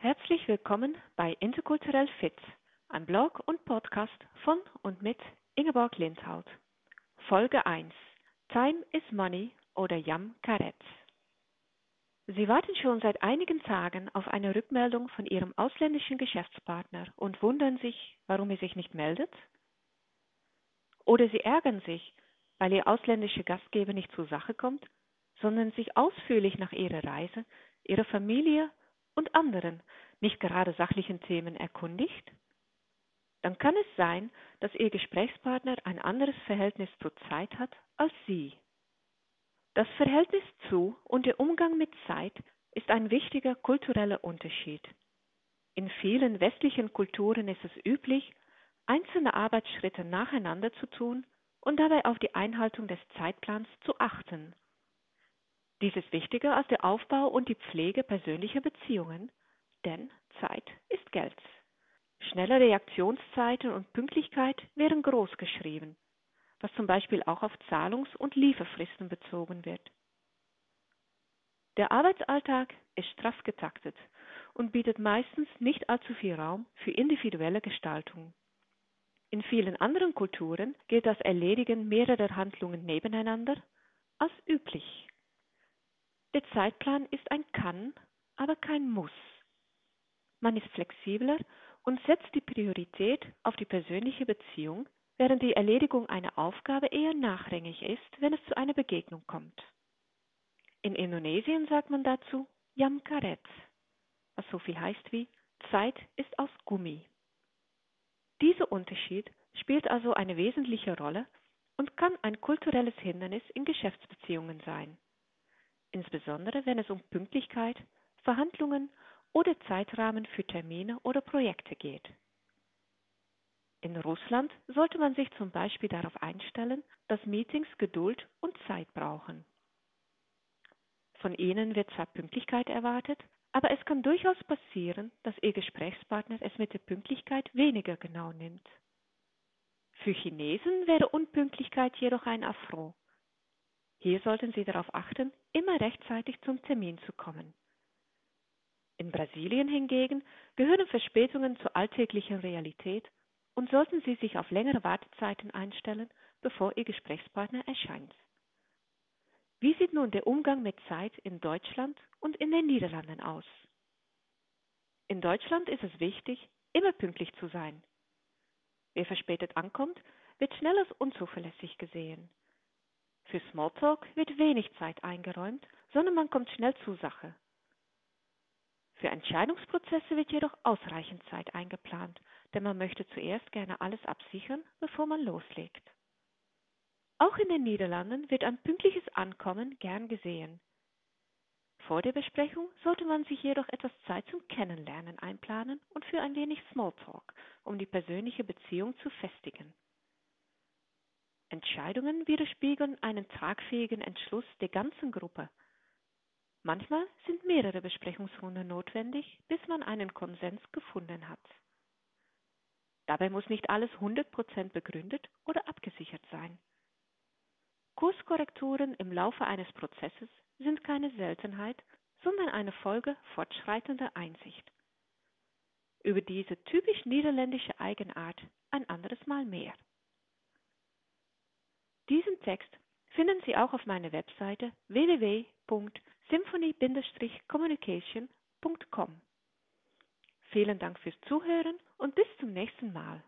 Herzlich willkommen bei Interkulturell Fit, ein Blog und Podcast von und mit Ingeborg Lindhaut. Folge 1: Time is Money oder Yam Karetz. Sie warten schon seit einigen Tagen auf eine Rückmeldung von Ihrem ausländischen Geschäftspartner und wundern sich, warum er sich nicht meldet? Oder Sie ärgern sich, weil Ihr ausländischer Gastgeber nicht zur Sache kommt, sondern sich ausführlich nach Ihrer Reise, Ihrer Familie und anderen, nicht gerade sachlichen Themen erkundigt? Dann kann es sein, dass Ihr Gesprächspartner ein anderes Verhältnis zur Zeit hat als Sie. Das Verhältnis zu und der Umgang mit Zeit ist ein wichtiger kultureller Unterschied. In vielen westlichen Kulturen ist es üblich, einzelne Arbeitsschritte nacheinander zu tun und dabei auf die Einhaltung des Zeitplans zu achten. Dies ist wichtiger als der Aufbau und die Pflege persönlicher Beziehungen, denn Zeit ist Geld. Schnelle Reaktionszeiten und Pünktlichkeit wären groß geschrieben was zum Beispiel auch auf Zahlungs- und Lieferfristen bezogen wird. Der Arbeitsalltag ist straff getaktet und bietet meistens nicht allzu viel Raum für individuelle Gestaltung. In vielen anderen Kulturen gilt das Erledigen mehrerer Handlungen nebeneinander als üblich. Der Zeitplan ist ein Kann, aber kein Muss. Man ist flexibler und setzt die Priorität auf die persönliche Beziehung während die Erledigung einer Aufgabe eher nachrangig ist, wenn es zu einer Begegnung kommt. In Indonesien sagt man dazu Yam Karet, was so viel heißt wie Zeit ist aus Gummi. Dieser Unterschied spielt also eine wesentliche Rolle und kann ein kulturelles Hindernis in Geschäftsbeziehungen sein, insbesondere wenn es um Pünktlichkeit, Verhandlungen oder Zeitrahmen für Termine oder Projekte geht. In Russland sollte man sich zum Beispiel darauf einstellen, dass Meetings Geduld und Zeit brauchen. Von ihnen wird zwar Pünktlichkeit erwartet, aber es kann durchaus passieren, dass Ihr Gesprächspartner es mit der Pünktlichkeit weniger genau nimmt. Für Chinesen wäre Unpünktlichkeit jedoch ein Affront. Hier sollten Sie darauf achten, immer rechtzeitig zum Termin zu kommen. In Brasilien hingegen gehören Verspätungen zur alltäglichen Realität und sollten Sie sich auf längere Wartezeiten einstellen, bevor Ihr Gesprächspartner erscheint. Wie sieht nun der Umgang mit Zeit in Deutschland und in den Niederlanden aus? In Deutschland ist es wichtig, immer pünktlich zu sein. Wer verspätet ankommt, wird schnell als unzuverlässig gesehen. Für Smalltalk wird wenig Zeit eingeräumt, sondern man kommt schnell zur Sache. Für Entscheidungsprozesse wird jedoch ausreichend Zeit eingeplant, denn man möchte zuerst gerne alles absichern, bevor man loslegt. Auch in den Niederlanden wird ein pünktliches Ankommen gern gesehen. Vor der Besprechung sollte man sich jedoch etwas Zeit zum Kennenlernen einplanen und für ein wenig Smalltalk, um die persönliche Beziehung zu festigen. Entscheidungen widerspiegeln einen tragfähigen Entschluss der ganzen Gruppe. Manchmal sind mehrere Besprechungsrunden notwendig, bis man einen Konsens gefunden hat. Dabei muss nicht alles 100% begründet oder abgesichert sein. Kurskorrekturen im Laufe eines Prozesses sind keine Seltenheit, sondern eine Folge fortschreitender Einsicht. Über diese typisch niederländische Eigenart ein anderes Mal mehr. Text finden Sie auch auf meiner Webseite www.symphony-communication.com. Vielen Dank fürs Zuhören und bis zum nächsten Mal.